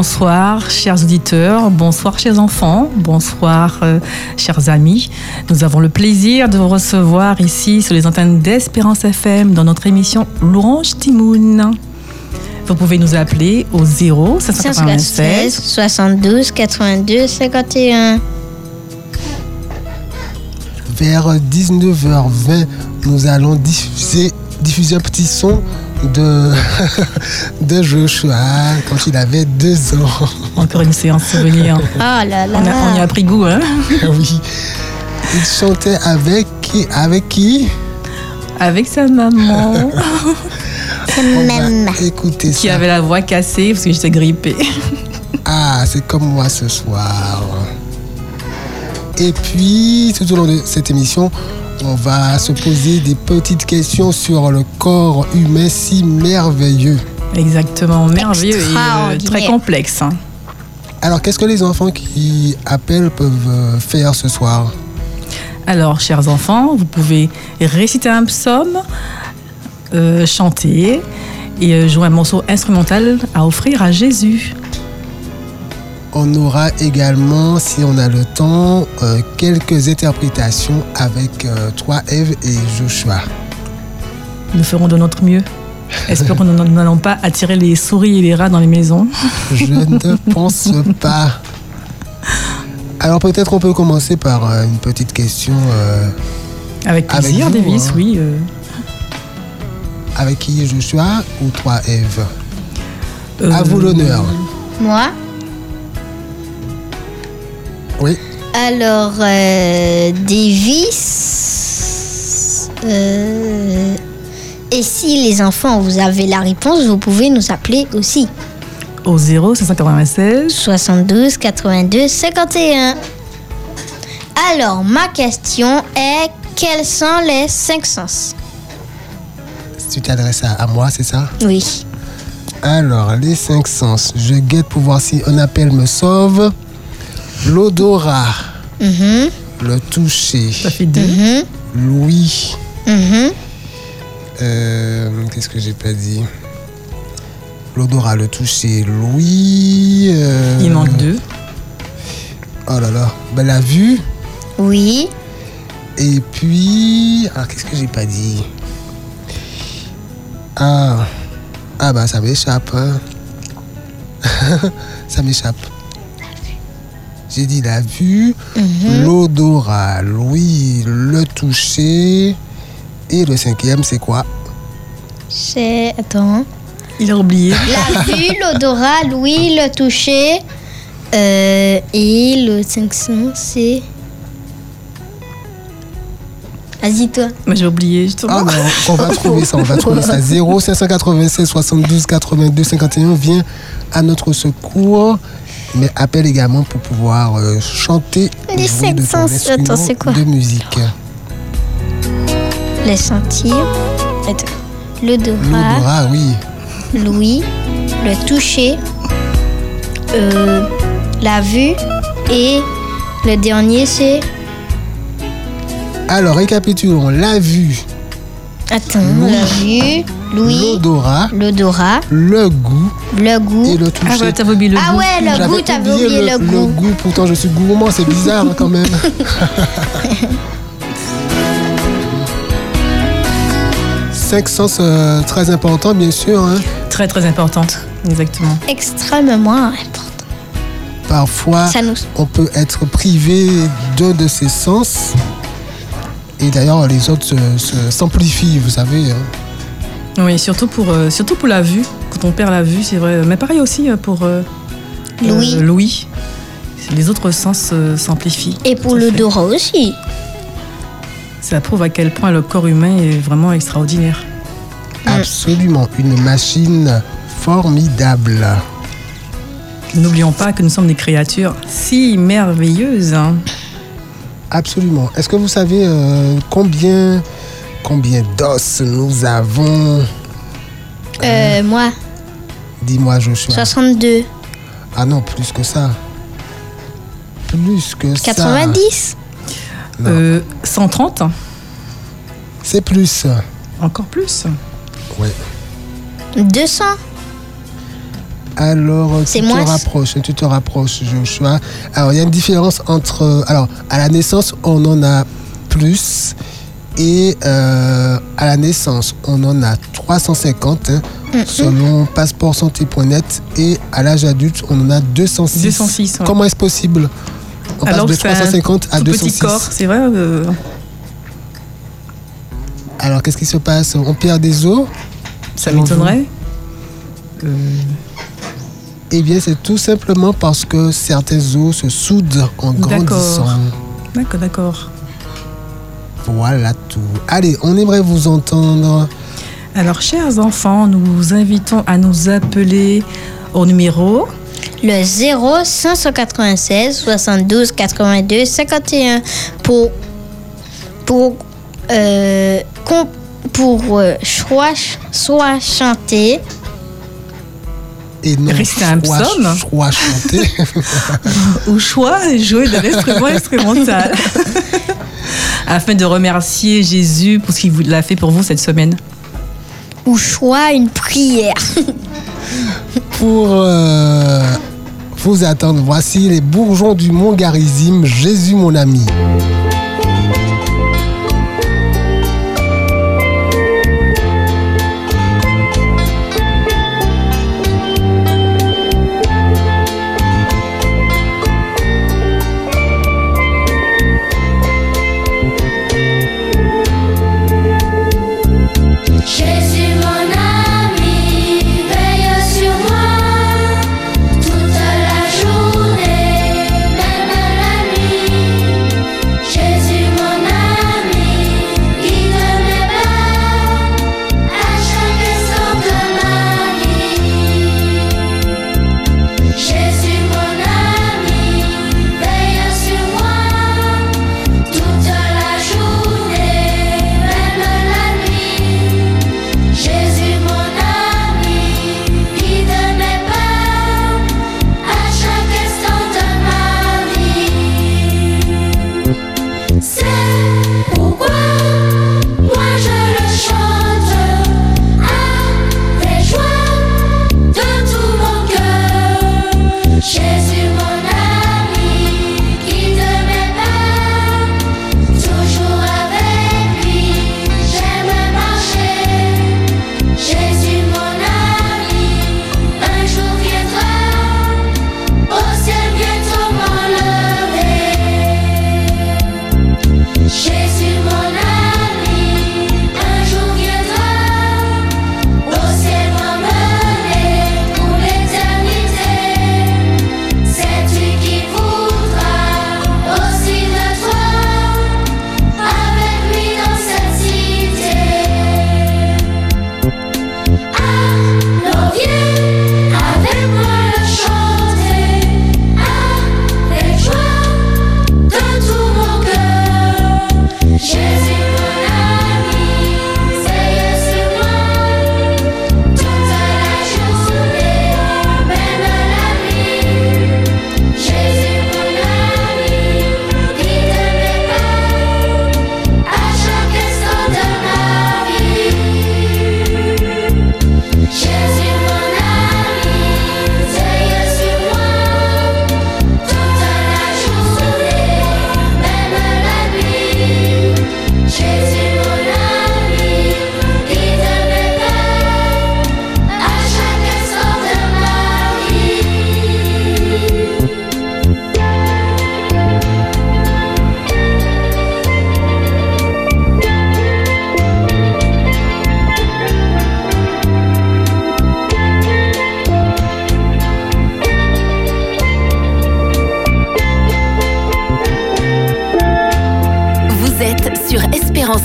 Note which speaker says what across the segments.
Speaker 1: Bonsoir, chers auditeurs, bonsoir, chers enfants, bonsoir, euh, chers amis. Nous avons le plaisir de vous recevoir ici sur les antennes d'Espérance FM dans notre émission L'Orange Timoun. Vous pouvez nous appeler au 0 596
Speaker 2: 72 82 51.
Speaker 3: Vers 19h20, nous allons diffuser, diffuser un petit son de, de Joshua quand il avait deux ans.
Speaker 1: Encore une séance souvenir.
Speaker 2: Ah là là.
Speaker 1: On, a- on y a pris goût, hein
Speaker 3: oui. Il chantait avec qui Avec qui?
Speaker 1: Avec sa maman,
Speaker 3: va écouter
Speaker 1: qui
Speaker 3: ça.
Speaker 1: avait la voix cassée parce que j'étais grippée.
Speaker 3: Ah, c'est comme moi ce soir. Et puis, tout au long de cette émission, on va se poser des petites questions sur le corps humain si merveilleux.
Speaker 1: Exactement, merveilleux et euh, très complexe. hein.
Speaker 3: Alors, qu'est-ce que les enfants qui appellent peuvent euh, faire ce soir?
Speaker 1: Alors, chers enfants, vous pouvez réciter un psaume, euh, chanter et jouer un morceau instrumental à offrir à Jésus.
Speaker 3: On aura également, si on a le temps, euh, quelques interprétations avec euh, toi, Eve et Joshua.
Speaker 1: Nous ferons de notre mieux. Espérons que nous n'allons pas attirer les souris et les rats dans les maisons.
Speaker 3: Je ne pense pas. Alors peut-être on peut commencer par euh, une petite question. euh,
Speaker 1: Avec
Speaker 3: Avec
Speaker 1: plaisir,
Speaker 3: vous,
Speaker 1: Davis,
Speaker 3: hein.
Speaker 1: oui. euh.
Speaker 3: avec qui Joshua ou toi, Eve?
Speaker 1: Euh,
Speaker 3: À vous l'honneur.
Speaker 2: Moi?
Speaker 3: Oui.
Speaker 2: Alors, euh, Davis. euh, et si les enfants, vous avez la réponse, vous pouvez nous appeler aussi.
Speaker 1: Au 0 596.
Speaker 2: 72 82 51. Alors, ma question est quels sont les cinq sens?
Speaker 3: Tu t'adresses à, à moi, c'est ça?
Speaker 2: Oui.
Speaker 3: Alors, les cinq sens. Je guette pour voir si un appel me sauve. L'odorat,
Speaker 2: Mhm,
Speaker 3: le toucher,
Speaker 1: Ça fait deux.
Speaker 2: mhm,
Speaker 3: l'ouïe.
Speaker 2: mhm.
Speaker 3: Euh, Qu'est-ce que j'ai pas dit? L'odorat, le toucher, l'ouïe. euh,
Speaker 1: Il manque deux.
Speaker 3: Oh là là. Ben, la vue.
Speaker 2: Oui.
Speaker 3: Et puis. Ah, qu'est-ce que j'ai pas dit? Ah. Ah, bah, ça m'échappe. hein. ça m'échappe. J'ai dit la vue,
Speaker 2: mhm.
Speaker 3: l'odorat, l'ouïe, le toucher. Et le cinquième, c'est quoi?
Speaker 2: C'est. Attends.
Speaker 1: Il a oublié.
Speaker 2: La vue, l'odorat, l'ouïe, le toucher. euh, et le 500, c'est. Vas-y, toi.
Speaker 1: Mais j'ai oublié justement.
Speaker 3: Ah non, on va trouver ça, on va trouver ça. 0 596 72 82 51 vient à notre secours, mais appelle également pour pouvoir euh, chanter
Speaker 2: Les
Speaker 3: jouer de ton
Speaker 2: 500,
Speaker 3: instrument
Speaker 2: attends, c'est quoi
Speaker 3: de musique.
Speaker 2: Les sentir. L'odorat,
Speaker 3: oui.
Speaker 2: l'ouïe, le toucher, euh, la vue. Et le dernier, c'est.
Speaker 3: Alors, récapitulons. La vue,
Speaker 2: Attends, la vue,
Speaker 3: l'odorat,
Speaker 2: l'odorat,
Speaker 3: le goût
Speaker 2: le goût.
Speaker 3: et le
Speaker 1: Ah
Speaker 3: toucher.
Speaker 1: ouais, t'avais oublié le
Speaker 2: Ah
Speaker 1: goût.
Speaker 2: ouais, le
Speaker 3: J'avais
Speaker 2: goût, t'avais oublié le, goût.
Speaker 3: le goût, pourtant je suis gourmand, c'est bizarre quand même. Cinq sens euh, très importants, bien sûr. hein.
Speaker 1: Très très importante. Exactement.
Speaker 2: Extrêmement important.
Speaker 3: Parfois,
Speaker 2: Ça nous.
Speaker 3: on peut être privé d'un de ses sens. Et d'ailleurs, les autres se- se- s'amplifient, vous savez. hein.
Speaker 1: Oui, surtout pour, euh, surtout pour la vue. Quand on perd la vue, c'est vrai. Mais pareil aussi euh, pour euh,
Speaker 2: L'ouïe.
Speaker 1: euh, l'ouïe. Les autres sens euh, s'amplifient.
Speaker 2: Et pour
Speaker 1: fait.
Speaker 2: l'odorat aussi.
Speaker 1: Ça prouve à quel point le corps humain est vraiment extraordinaire.
Speaker 3: Absolument, une machine formidable.
Speaker 1: N'oublions pas que nous sommes des créatures si merveilleuses. hein.
Speaker 3: Absolument. Est-ce que vous savez euh, combien, combien d'os nous avons?
Speaker 2: Euh, moi,
Speaker 3: Dis-moi, Joshua.
Speaker 2: 62.
Speaker 3: Ah non, plus que ça. Plus que ça.
Speaker 2: 90
Speaker 3: Non.
Speaker 1: Euh, 130
Speaker 3: C'est plus.
Speaker 1: Encore plus
Speaker 3: Ouais.
Speaker 2: 200
Speaker 3: Alors, tu
Speaker 2: C'est
Speaker 3: te rapproches, tu te rapproches, Joshua. Alors, il y a une différence entre. Alors, à la naissance, on en a plus. Et euh, à la naissance, on en a 350, hein, selon passeportsanté.net. Et à l'âge adulte, on en a 206.
Speaker 1: 206, ouais.
Speaker 3: Comment est-ce possible On
Speaker 1: Alors
Speaker 3: passe de
Speaker 1: que c'est un
Speaker 3: 350 à
Speaker 1: tout
Speaker 3: 206.
Speaker 1: petit corps, c'est vrai euh,
Speaker 3: Alors, qu'est-ce qui se passe On perd des os
Speaker 1: Ça m'étonnerait.
Speaker 3: Eh bien, c'est tout simplement parce que certains os se soudent en grandissant.
Speaker 1: D'accord, d'accord.
Speaker 3: Voilà tout. Allez, on aimerait vous entendre.
Speaker 1: Alors, chers enfants, nous vous invitons à nous appeler au numéro
Speaker 2: Le 0 596 72 82 51 pour pour euh, pour euh, choix soit chanter
Speaker 3: Et non,
Speaker 1: Restez un
Speaker 3: choix-
Speaker 1: psaume.
Speaker 3: choix chanter.
Speaker 1: au choix jouer de l'instrument instrumental. Afin de remercier Jésus pour ce qu'il vous- l'a fait pour vous cette semaine.
Speaker 2: ou choix une prière.
Speaker 3: Pour euh, vous attendre, voici les bourgeons du Mont Garizim, Jésus mon ami.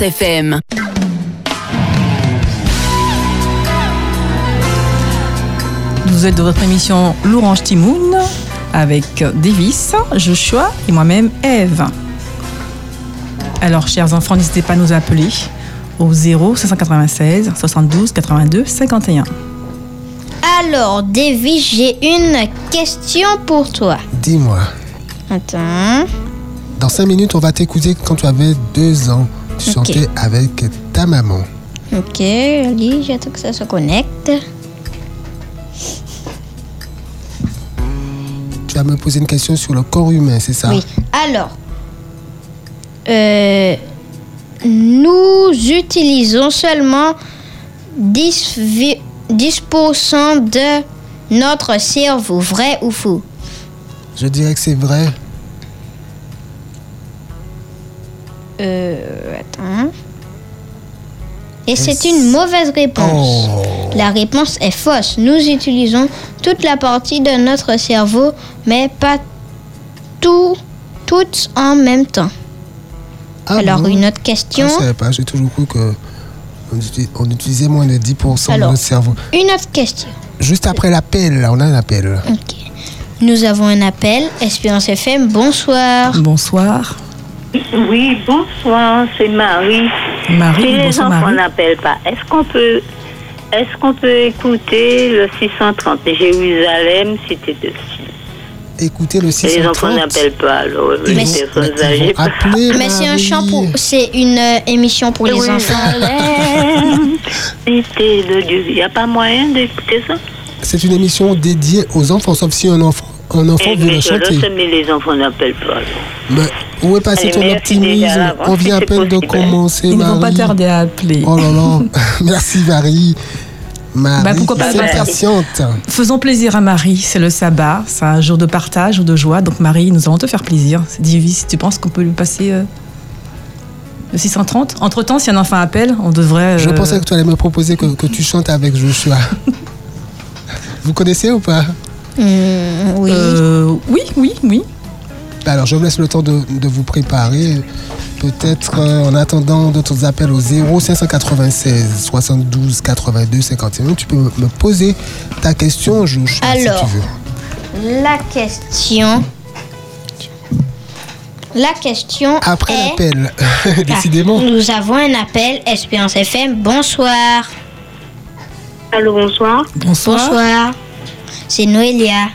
Speaker 4: FM.
Speaker 1: Vous êtes de votre émission L'Orange Timoun avec Davis, Joshua et moi-même Eve. Alors, chers enfants, n'hésitez pas à nous appeler au 0 596 72 82 51.
Speaker 2: Alors, Davy, j'ai une question pour toi.
Speaker 3: Dis-moi,
Speaker 2: Attends.
Speaker 3: dans 5 minutes, on va t'écouter quand tu avais 2 ans. Chantais avec ta maman.
Speaker 2: Ok, Ali, j'attends que ça se connecte.
Speaker 3: tu vas me poser une question sur le corps humain, c'est ça?
Speaker 2: Oui. Alors, euh, nous utilisons seulement 10, vi- 10% de notre cerveau, vrai ou faux?
Speaker 3: Je dirais que c'est vrai.
Speaker 2: Euh, attends. Et c'est une mauvaise réponse.
Speaker 3: Oh.
Speaker 2: La réponse est fausse. Nous utilisons toute la partie de notre cerveau, mais pas tout, toutes en même temps.
Speaker 3: Ah
Speaker 2: Alors,
Speaker 3: bon
Speaker 2: une autre
Speaker 3: Ah,
Speaker 2: question.
Speaker 3: Je savais pas, j'ai toujours cru que on uti- on utilisait moins de 10%
Speaker 2: Alors.
Speaker 3: de notre cerveau.
Speaker 2: Une autre question.
Speaker 3: Juste après l'appel, là, on a un appel.
Speaker 2: Ok. Nous avons un appel. Espérance FM, bonsoir.
Speaker 1: Bonsoir.
Speaker 5: Oui, bonsoir, c'est Marie.
Speaker 1: Marie,
Speaker 5: si les
Speaker 1: bonsoir
Speaker 5: enfants
Speaker 1: Marie.
Speaker 5: n'appellent pas, est-ce qu'on peut est-ce qu'on peut écouter le 630 Jérusalem, cité de
Speaker 3: Écoutez le
Speaker 5: Et Les enfants
Speaker 3: 630.
Speaker 5: n'appellent pas, alors les
Speaker 3: Ils vont-
Speaker 5: personnes
Speaker 3: mais
Speaker 5: âgées.
Speaker 2: Mais c'est un chant pour. C'est une euh, émission pour les enfants.
Speaker 5: Jérusalem, cité de Dieu. Il n'y a pas moyen d'écouter ça?
Speaker 3: C'est une émission dédiée aux enfants, sauf si un enfant, un enfant
Speaker 5: Eh,
Speaker 3: veut chanter.
Speaker 5: sais, mais les enfants n'appellent pas. alors.
Speaker 3: Mais où est passé
Speaker 5: Allez,
Speaker 3: ton optimisme On vient à peine de commencer,
Speaker 1: Ils ne vont pas
Speaker 3: Marie.
Speaker 1: tarder à appeler.
Speaker 3: Oh là là. Merci Marie. Marie,
Speaker 1: Bah, pourquoi pas
Speaker 3: c'est
Speaker 5: Marie.
Speaker 3: patiente.
Speaker 1: Faisons plaisir à Marie, c'est le sabbat, c'est un jour de partage ou de joie. Donc Marie, nous allons te faire plaisir. Dis si tu penses qu'on peut lui passer euh, le 630. Entre-temps, si un enfant appelle, on devrait...
Speaker 3: Je
Speaker 1: euh,
Speaker 3: pensais que tu allais me proposer que, que tu chantes avec Joshua. Vous connaissez ou pas?
Speaker 2: Oui.
Speaker 1: euh, oui, oui, oui.
Speaker 3: Alors, je vous laisse le temps de, de vous préparer. Peut-être euh, en attendant d'autres appels au 0 596 72 82 51. Tu peux me poser ta question, Joshua,
Speaker 2: Alors.
Speaker 3: si tu veux.
Speaker 2: La question. La question
Speaker 3: Après
Speaker 2: est.
Speaker 3: l'appel,
Speaker 2: Ah,
Speaker 3: décidément.
Speaker 2: Nous avons un appel. Espérance FM, bonsoir.
Speaker 5: Allô, bonsoir.
Speaker 1: Bonsoir.
Speaker 2: Bonsoir. C'est Noélia.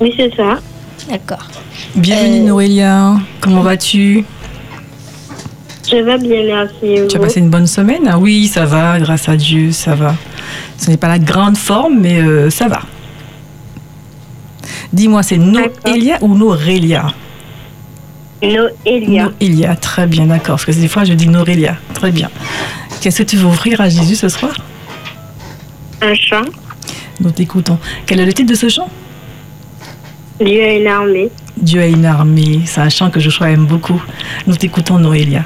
Speaker 5: Oui, c'est ça.
Speaker 2: D'accord.
Speaker 1: Bienvenue
Speaker 2: Euh,
Speaker 1: Noélia. Comment vas-tu?
Speaker 5: Je vais bien, merci.
Speaker 1: Tu as passé une bonne semaine? Ah Oui, ça va, grâce à Dieu, ça va. Ce n'est pas la grande forme, mais euh, ça va. Dis-moi, c'est Noélia ou Norélia?
Speaker 5: Noélia.
Speaker 1: Noélia, très bien, d'accord. Parce que des fois, je dis Norélia. Très bien. Qu'est-ce que tu veux offrir à Jésus ce soir?
Speaker 5: Un chant.
Speaker 1: Nous t'écoutons. Quel est le titre de ce chant?
Speaker 5: Dieu a une armée.
Speaker 1: Dieu a une armée. C'est un chant que Joshua aime beaucoup. Nous t'écoutons, Noélia.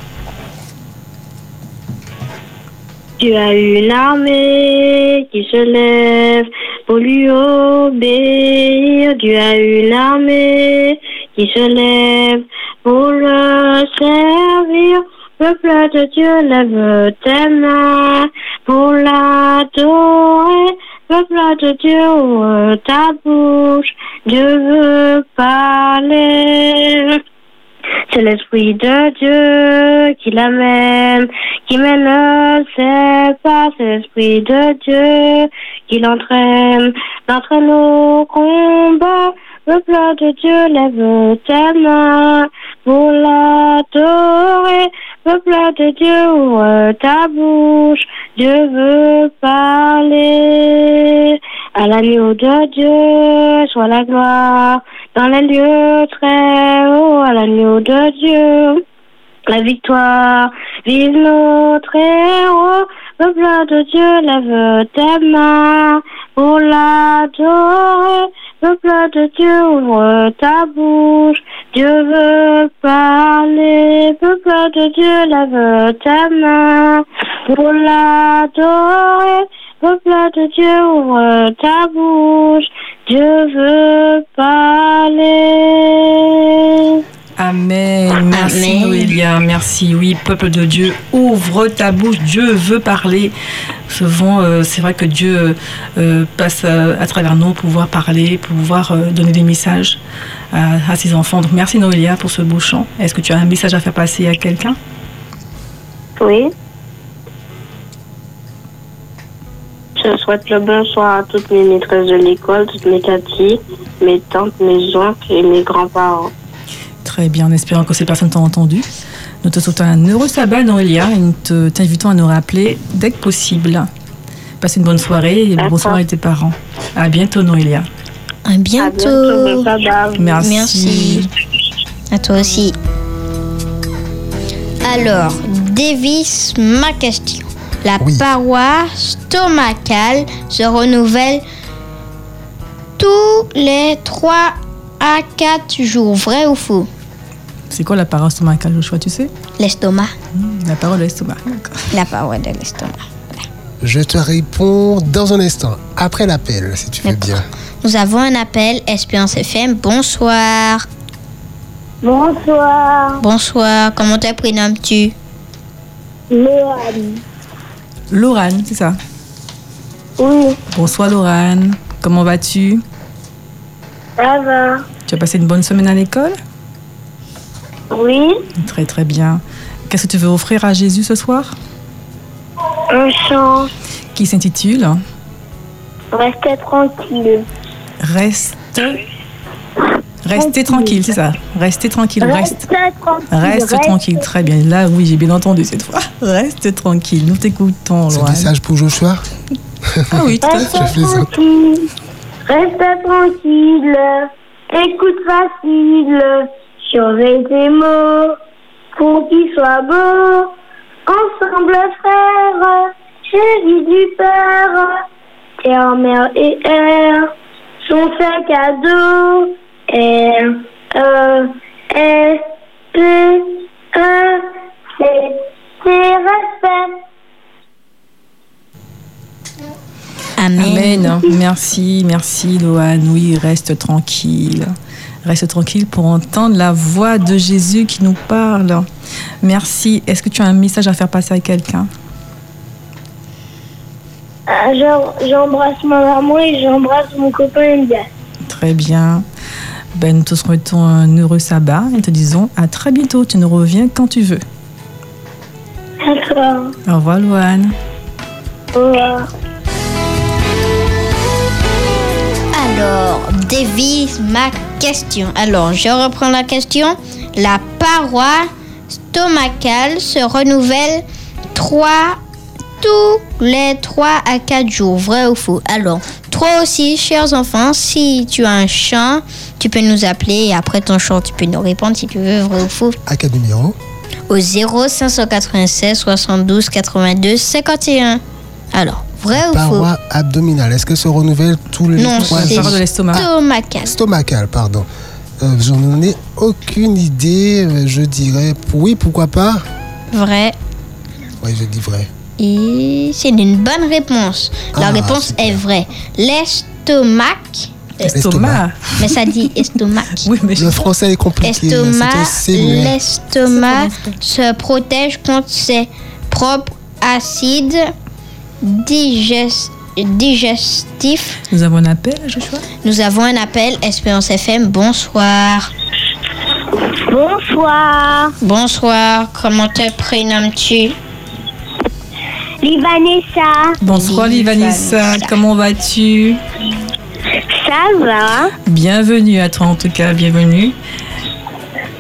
Speaker 5: Dieu a une armée qui se lève pour lui obéir. Dieu a une armée qui se lève pour le servir. Peuple de Dieu, lève tes mains pour l'adorer. Peuple de Dieu, ouvre ta bouche. Dieu veut parler. C'est l'Esprit de Dieu qui l'amène, qui mène ses pas. C'est l'Esprit de Dieu qui l'entraîne, l'entraîne au combat. Le plat de Dieu lève tes mains pour l'adorer. Le plat de Dieu ouvre ta bouche. Dieu veut parler. À l'agneau de Dieu soit la gloire dans les lieux très hauts. À l'agneau de Dieu la victoire. Vive notre héros. Le de Dieu lève tes mains pour l'adorer. Le de Dieu ouvre ta bouche. Dieu veut parler. Le de Dieu lève tes mains pour l'adorer. Le de Dieu ouvre ta bouche. Dieu veut parler.
Speaker 1: Amen. Merci
Speaker 2: Amen.
Speaker 1: Noélia. Merci. Oui, peuple de Dieu, ouvre ta bouche. Dieu veut parler. Souvent, euh, c'est vrai que Dieu euh, passe euh, à travers nous pour pouvoir parler, pour pouvoir euh, donner des messages à, à ses enfants. Donc, merci Noélia pour ce beau chant. Est-ce que tu as un message à faire passer à quelqu'un?
Speaker 5: Oui. Je souhaite le bonsoir à toutes mes maîtresses de l'école, toutes mes tatis, mes tantes, mes oncles et mes grands-parents.
Speaker 1: Très bien, en espérant que ces personnes t'ont entendu. Nous te souhaitons un heureux sabbat, Noélia, et nous te- t'invitons à nous rappeler dès que possible. Passe une bonne soirée et bonsoir à tes parents. À bientôt, Noélia.
Speaker 2: À
Speaker 6: À
Speaker 2: bientôt.
Speaker 1: Merci.
Speaker 2: Merci. À toi aussi. Alors, Davis, ma question. La
Speaker 3: Oui.
Speaker 2: paroi stomacale se renouvelle tous les 3 à 4 jours. Vrai ou faux?
Speaker 1: C'est quoi la parole stomacale, Joshua, tu sais?
Speaker 2: L'estomac.
Speaker 1: La parole de l'estomac. D'accord.
Speaker 2: La paroi de l'estomac.
Speaker 3: Je te réponds dans un instant, après l'appel, si tu veux bien.
Speaker 2: Nous avons un appel, Espérance FM. Bonsoir.
Speaker 6: Bonsoir.
Speaker 2: Bonsoir. Comment te prénommes-tu?
Speaker 6: Léane.
Speaker 1: Laurane, c'est ça?
Speaker 6: Oui,
Speaker 1: Bonsoir Laurane. Comment vas-tu?
Speaker 6: Ça va.
Speaker 1: Tu as passé une bonne semaine à l'école?
Speaker 6: Oui,
Speaker 1: Très très bien. Qu'est-ce que tu veux offrir à Jésus ce soir?
Speaker 6: Un chant.
Speaker 1: Qui s'intitule?
Speaker 6: Restez tranquille.
Speaker 1: Reste. Restez tranquille, c'est ça. Restez tranquille. Reste.
Speaker 6: Restez tranquille.
Speaker 1: Reste tranquille, très bien. Là, oui, j'ai bien entendu cette fois. Reste tranquille, nous t'écoutons,
Speaker 3: C'est un message pour Joshua?
Speaker 1: Ah oui, tout à fait.
Speaker 6: Restez tranquille. Écoute facile. Surveille tes mots pour qu'ils soient beaux. Ensemble, frères, chéris du Père. Terre, mer et air sont faits cadeaux. R, E, S, P, E, C, C, respect.
Speaker 2: Amen.
Speaker 1: Amen. Merci, merci, Loane. Oui, reste tranquille. Reste tranquille pour entendre la voix de Jésus qui nous parle. Merci. Est-ce que tu as un message à faire passer à quelqu'un?
Speaker 6: Ah, j'em- J'embrasse ma maman et j'embrasse mon copain Elias.
Speaker 1: Très bien. Ben, nous te souhaitons un heureux sabbat et te disons à très bientôt. Tu nous reviens quand tu veux.
Speaker 6: D'accord.
Speaker 1: Au revoir, Loane.
Speaker 6: Au revoir.
Speaker 2: Alors, Davis, ma question. Alors, je reprends la question. La paroi stomacale se renouvelle 3 tous les 3 à 4 jours. Vrai ou faux? Alors, toi aussi, chers enfants, si tu as un chant, tu peux nous appeler et après ton chant, tu peux nous répondre si tu veux, vrai ou faux,
Speaker 3: À quel numéro?
Speaker 2: Au 0596 72 82 51. Alors, vrai ou faux
Speaker 3: Paroi abdominale. Est-ce qu'elle se renouvelle tous les
Speaker 2: Non,
Speaker 3: trois
Speaker 1: c'est
Speaker 2: c'est
Speaker 1: parole de l'estomac.
Speaker 2: stomacale.
Speaker 3: Stomacale, pardon. Euh, J'en ai aucune idée. Euh, Je dirais oui, pourquoi pas?
Speaker 2: Vrai.
Speaker 3: Oui, je dis vrai.
Speaker 2: Et c'est une bonne réponse. La
Speaker 3: Ah,
Speaker 2: réponse
Speaker 3: super.
Speaker 2: est vraie. L'estomac,
Speaker 1: Estomac.
Speaker 2: mais ça dit estomac.
Speaker 1: Oui, mais
Speaker 3: Le français est compliqué.
Speaker 2: Estomac, l'estomac se protège contre ses propres acides digest- digestifs.
Speaker 1: nous avons un appel, Joshua
Speaker 2: Nous avons un appel, Espérance FM. Bonsoir.
Speaker 6: Bonsoir.
Speaker 2: Bonsoir. Comment te prénommes-tu?
Speaker 6: Livanessa.
Speaker 1: Bonsoir,
Speaker 2: Oui,
Speaker 1: Livanissa.
Speaker 2: Vanessa.
Speaker 1: Comment vas-tu?
Speaker 6: Ça va
Speaker 1: Bienvenue à toi, en tout cas, bienvenue.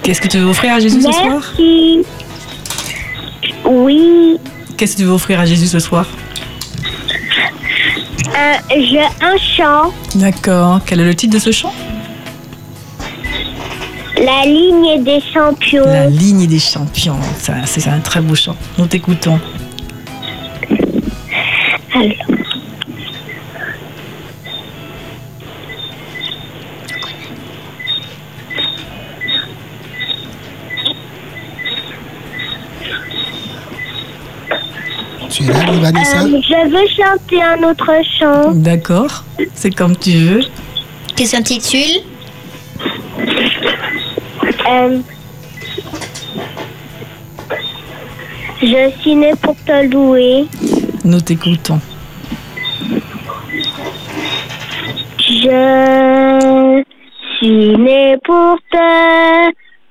Speaker 1: Qu'est-ce que tu veux offrir à Jésus ce soir?
Speaker 6: Merci. Oui.
Speaker 1: Qu'est-ce que tu veux offrir à Jésus ce soir?
Speaker 6: Euh, J'ai un chant.
Speaker 1: D'accord. Quel est le titre de ce chant?
Speaker 6: La ligne des champions.
Speaker 1: La ligne des champions. C'est un très beau chant. Nous t'écoutons.
Speaker 6: Alors.
Speaker 3: Vanessa
Speaker 6: Euh, je veux chanter un autre chant.
Speaker 1: D'accord. C'est comme tu veux.
Speaker 2: Qui s'intitule
Speaker 6: Euh, je suis née pour te louer.
Speaker 1: Nous t'écoutons.
Speaker 6: Je suis née pour te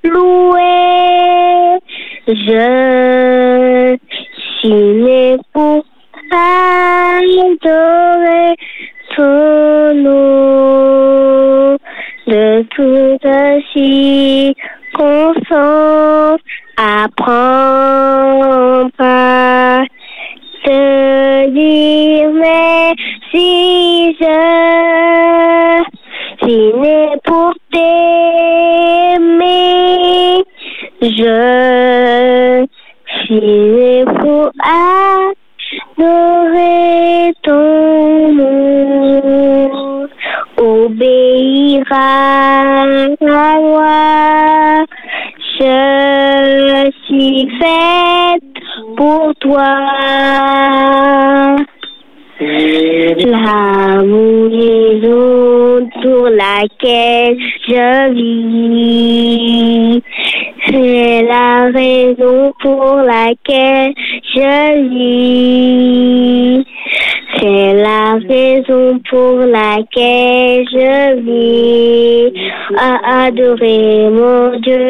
Speaker 6: louer. Je suis née toute circonstance, apprends pas te dire C'est la raison pour laquelle je vis à adorer mon Dieu.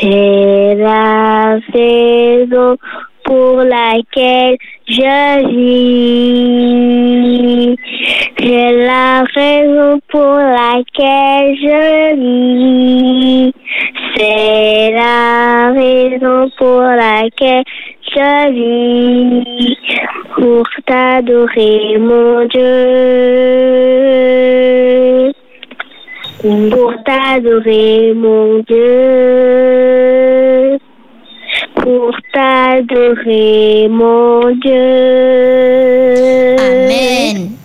Speaker 6: C'est la raison pour laquelle je vis. C'est la raison pour laquelle je vis. C'est la raison pour laquelle je vis. Pour t'adorer, mon Dieu. Pour t'adorer, mon Dieu pour t'adorer, mon Dieu.
Speaker 2: Amen.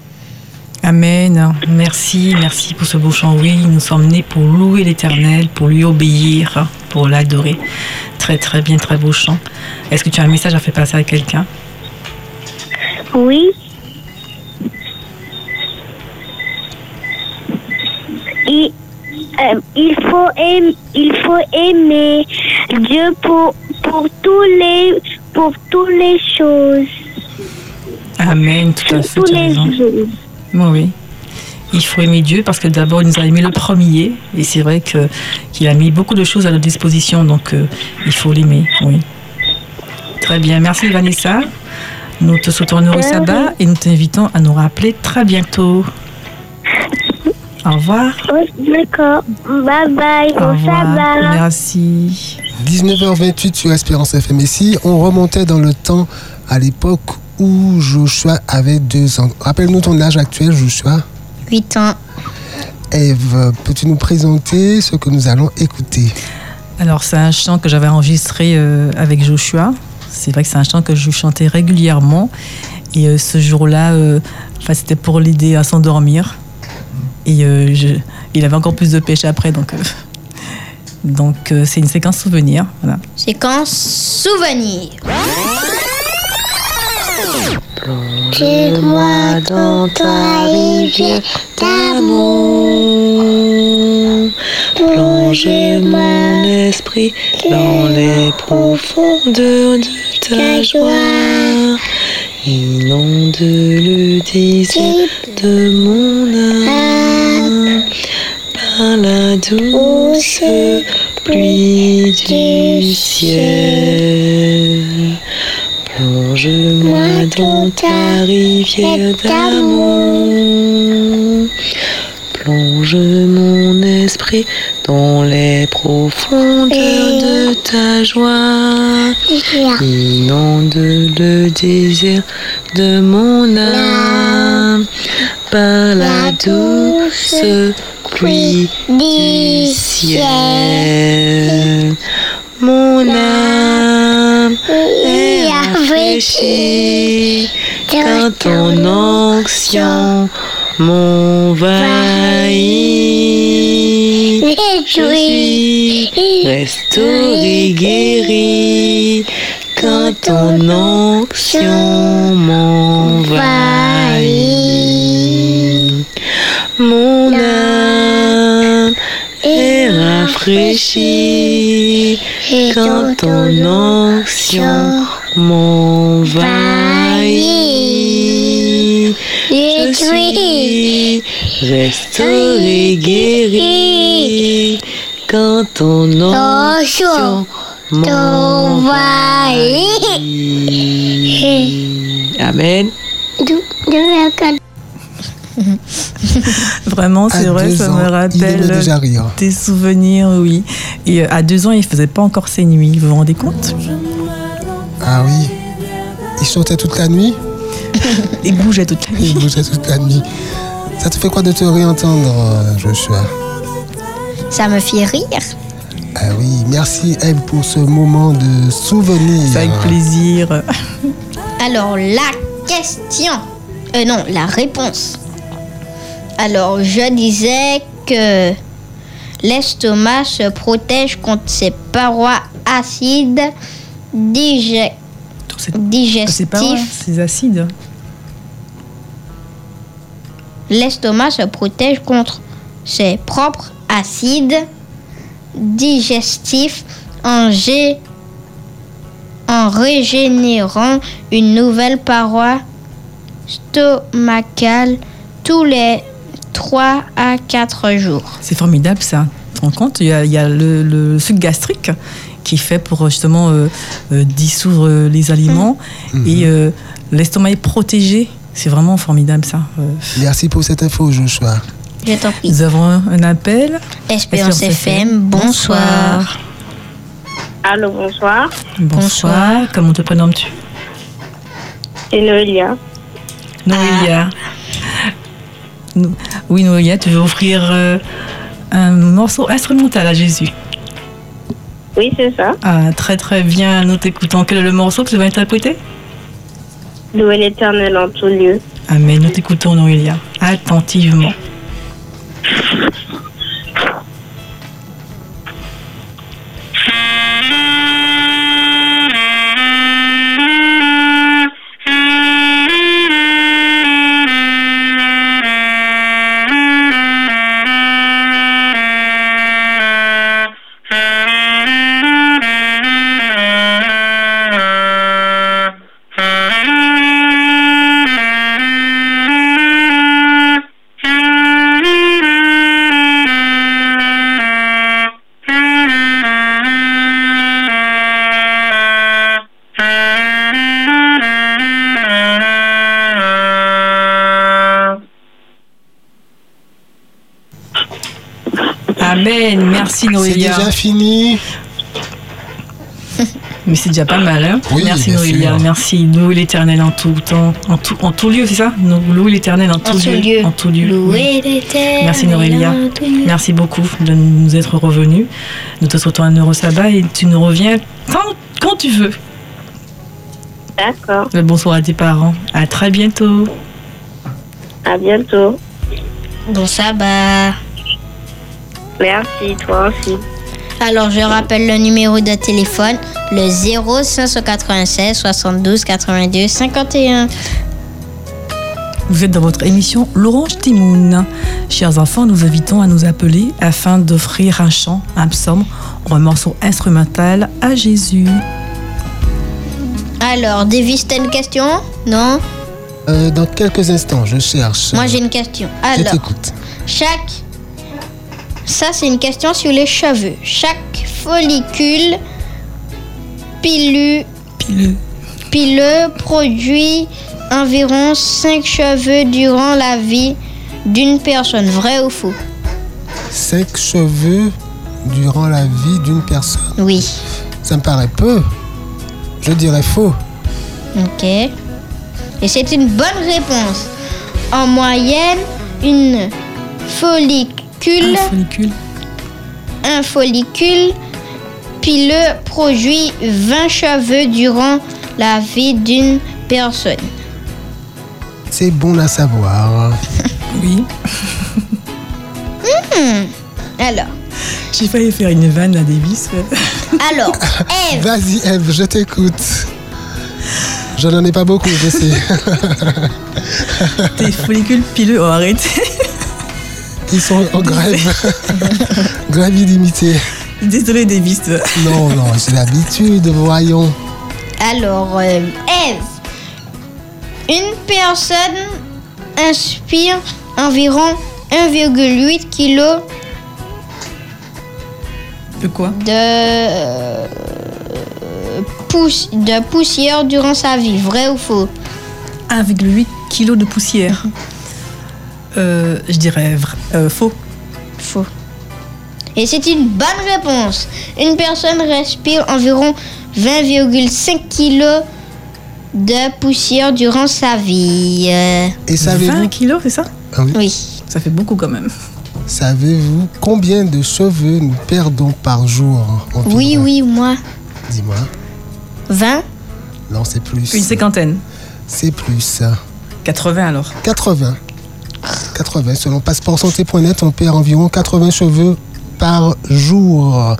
Speaker 1: Amen. Merci, merci pour ce beau chant. Oui, nous sommes nés pour louer l'Éternel, pour lui obéir, pour l'adorer. Très, très bien, très beau chant. Est-ce que tu as un message à faire passer à quelqu'un?
Speaker 6: Oui. Il, euh, il faut aimer, il faut aimer Dieu pour pour tous les pour toutes les choses,
Speaker 1: Amen, tout à
Speaker 6: pour
Speaker 1: fait.
Speaker 6: tous les jours.
Speaker 1: Oui, oui. Il faut aimer Dieu parce que d'abord, il nous a aimé le premier. Et c'est vrai que, qu'il a mis beaucoup de choses à notre disposition. Donc, euh, il faut l'aimer. Oui. Très bien. Merci, Vanessa. Nous te souhaitons un heureux sabbat et nous t'invitons à nous rappeler très bientôt. Au revoir.
Speaker 6: D'accord. Bye bye.
Speaker 1: Au
Speaker 6: Bon
Speaker 1: revoir.
Speaker 6: sabbat.
Speaker 1: Merci.
Speaker 3: 19h28 sur Espérance FM. Ici, on remontait dans le temps à l'époque où Joshua avait deux ans. Rappelle-nous ton âge actuel, Joshua.
Speaker 2: 8 ans.
Speaker 3: Eve, peux-tu nous présenter ce que nous allons écouter?
Speaker 1: Alors, c'est un chant que j'avais enregistré euh, avec Joshua. C'est vrai que c'est un chant que je chantais régulièrement. Et euh, ce jour-là, euh, enfin, c'était pour l'aider à s'endormir. Et euh, je- il avait encore plus de pêche après. Donc, euh, donc euh, c'est une séquence souvenir. Voilà.
Speaker 2: Séquence souvenir.
Speaker 7: Plonge-moi dans ta rivière d'amour. Plonge mon esprit dans les profondeurs de ta joie. Inonde le désir de mon âme par la douce pluie du ciel. Plonge-moi dans ta rivière d'amour. Plonge mon esprit dans les profondeurs de ta joie. Inonde le désert de mon âme par la douce pluie du ciel. Mon âme est rafraîchie quand ton onction m'envahit. Je suis restauré, guéri quand ton onction m'envahit. Mon âme est rafraîchie quand ton onction m'envahit. Je suis restauré, guéri quand ton onction m'envahit. Amen.
Speaker 1: Vraiment, c'est vrai, ça
Speaker 3: ans,
Speaker 1: me rappelle
Speaker 3: déjà rire.
Speaker 1: des souvenirs, oui. Et euh, à deux ans, il faisait pas encore ses nuits. Vous vous rendez compte?
Speaker 3: Ah oui. Il chantait toute la nuit
Speaker 1: Il bougeait toute la
Speaker 3: Il
Speaker 1: nuit.
Speaker 3: bougeait toute la nuit. Ça te fait quoi de te réentendre, euh, Joshua?
Speaker 2: Ça me fait rire.
Speaker 3: Ah oui, merci Eve pour ce moment de souvenir.
Speaker 1: C'est avec plaisir.
Speaker 2: Alors, la question. Euh, non, la réponse. Alors, je disais que l'estomac se protège contre ses parois acides dige-
Speaker 1: C'est c'est pas vrai,
Speaker 2: digestifs.
Speaker 1: c'est acide.
Speaker 2: L'estomac se protège contre ses propres acides digestifs en, gé- en régénérant une nouvelle paroi stomacale tous les 3 à 4 jours.
Speaker 1: C'est formidable ça. Tu te rends compte Il y a, il y a le, le suc gastrique qui est fait pour justement euh, euh, dissoudre les aliments et euh, l'estomac est protégé. C'est vraiment formidable ça. Euh,
Speaker 3: Merci pour cette info, Joshua.
Speaker 2: Je t'en prie.
Speaker 1: nous avons un, un appel.
Speaker 2: Espérance FM, bonsoir.
Speaker 6: Allô, bonsoir.
Speaker 1: Bonsoir. Comment te prénommes-tu?
Speaker 6: C'est Noélia.
Speaker 1: Noélia. Nou- Oui, Noélia, tu veux offrir euh, un morceau instrumental à Jésus.
Speaker 6: Oui, c'est ça.
Speaker 1: Ah, très très bien, nous t'écoutons. Quel est le morceau que tu vas interpréter?
Speaker 6: Louer l'éternel en tout lieu.
Speaker 1: Amen, nous t'écoutons, Noélia, attentivement. Amen, merci
Speaker 3: C'est
Speaker 1: Noélia.
Speaker 3: déjà fini.
Speaker 1: Mais c'est déjà pas mal, hein
Speaker 3: Oui,
Speaker 1: Merci Noélia,
Speaker 3: sûr.
Speaker 1: merci. Louer l'éternel en tout temps, en tout, en tout lieu, c'est ça? Nous- Louer l'éternel en, tout
Speaker 2: tout
Speaker 1: lieu.
Speaker 2: lieu.
Speaker 1: En tout lieu. oui.
Speaker 2: Louer l'éternel.
Speaker 1: Merci Noélia.
Speaker 2: en tout lieu.
Speaker 1: Merci beaucoup de nous être revenus. Nous te souhaitons un heureux sabbat et tu nous reviens quand, quand tu veux.
Speaker 6: D'accord.
Speaker 1: Le bonsoir à tes parents. À très bientôt.
Speaker 6: À bientôt.
Speaker 2: Bon sabbat.
Speaker 6: Merci, toi aussi.
Speaker 2: Alors, je rappelle le numéro de téléphone, le 0596 72 82 51.
Speaker 1: Vous êtes dans votre émission L'Orange Timoun. Chers enfants, nous invitons à nous appeler afin d'offrir un chant, un psaume ou un morceau instrumental à Jésus.
Speaker 2: Alors, Davis, t'as une question? Non?
Speaker 3: Euh, dans quelques instants, je cherche.
Speaker 2: Moi, j'ai une question.
Speaker 3: Je
Speaker 2: Alors,
Speaker 3: t'écoute.
Speaker 2: chaque. Ça, c'est une question sur les cheveux. Chaque follicule.
Speaker 1: Pileux.
Speaker 2: pileux produit environ 5 cheveux durant la vie d'une personne. Vrai ou faux?
Speaker 3: Cinq cheveux durant la vie d'une personne?
Speaker 2: Oui.
Speaker 3: Ça me paraît peu. Je dirais faux.
Speaker 2: Ok. Et c'est une bonne réponse. En moyenne, une follicule,
Speaker 1: Un follicule.
Speaker 2: un follicule pileux produit 20 cheveux durant la vie d'une personne.
Speaker 3: C'est bon à savoir.
Speaker 1: Oui.
Speaker 2: Alors,
Speaker 1: J'ai failli faire une vanne à Davis.
Speaker 2: alors, Eve,
Speaker 3: Vas-y, Eve, je t'écoute. Je n'en ai pas beaucoup, je sais.
Speaker 1: Tes follicules pileux, oh arrêtez.
Speaker 3: Ils sont en grève. grève illimitée.
Speaker 1: Désolé Davis.
Speaker 3: Non, non, j'ai l'habitude, voyons.
Speaker 2: alors, euh, Eve, une personne inspire environ 1,8 kg
Speaker 1: De quoi?
Speaker 2: de, euh, de poussière durant sa vie. Vrai ou faux?
Speaker 1: 1,8 kg de poussière. Euh, je dirais vrai- euh, faux.
Speaker 2: Faux. Et c'est une bonne réponse. Une personne respire environ 20,5 kg de poussière durant sa vie.
Speaker 3: Et
Speaker 1: 20
Speaker 3: savez-vous
Speaker 1: kilos, c'est ça?
Speaker 3: Ah oui.
Speaker 2: oui.
Speaker 1: Ça fait beaucoup quand même.
Speaker 3: savez-vous combien de cheveux nous perdons par jour environ
Speaker 2: Oui, oui, moi.
Speaker 3: Dis-moi.
Speaker 2: 20
Speaker 3: Non, c'est plus.
Speaker 1: Une cinquantaine.
Speaker 3: C'est plus.
Speaker 1: 80 alors.
Speaker 3: 80. 80. Selon passeportsanté.net, on perd environ 80 cheveux par jour.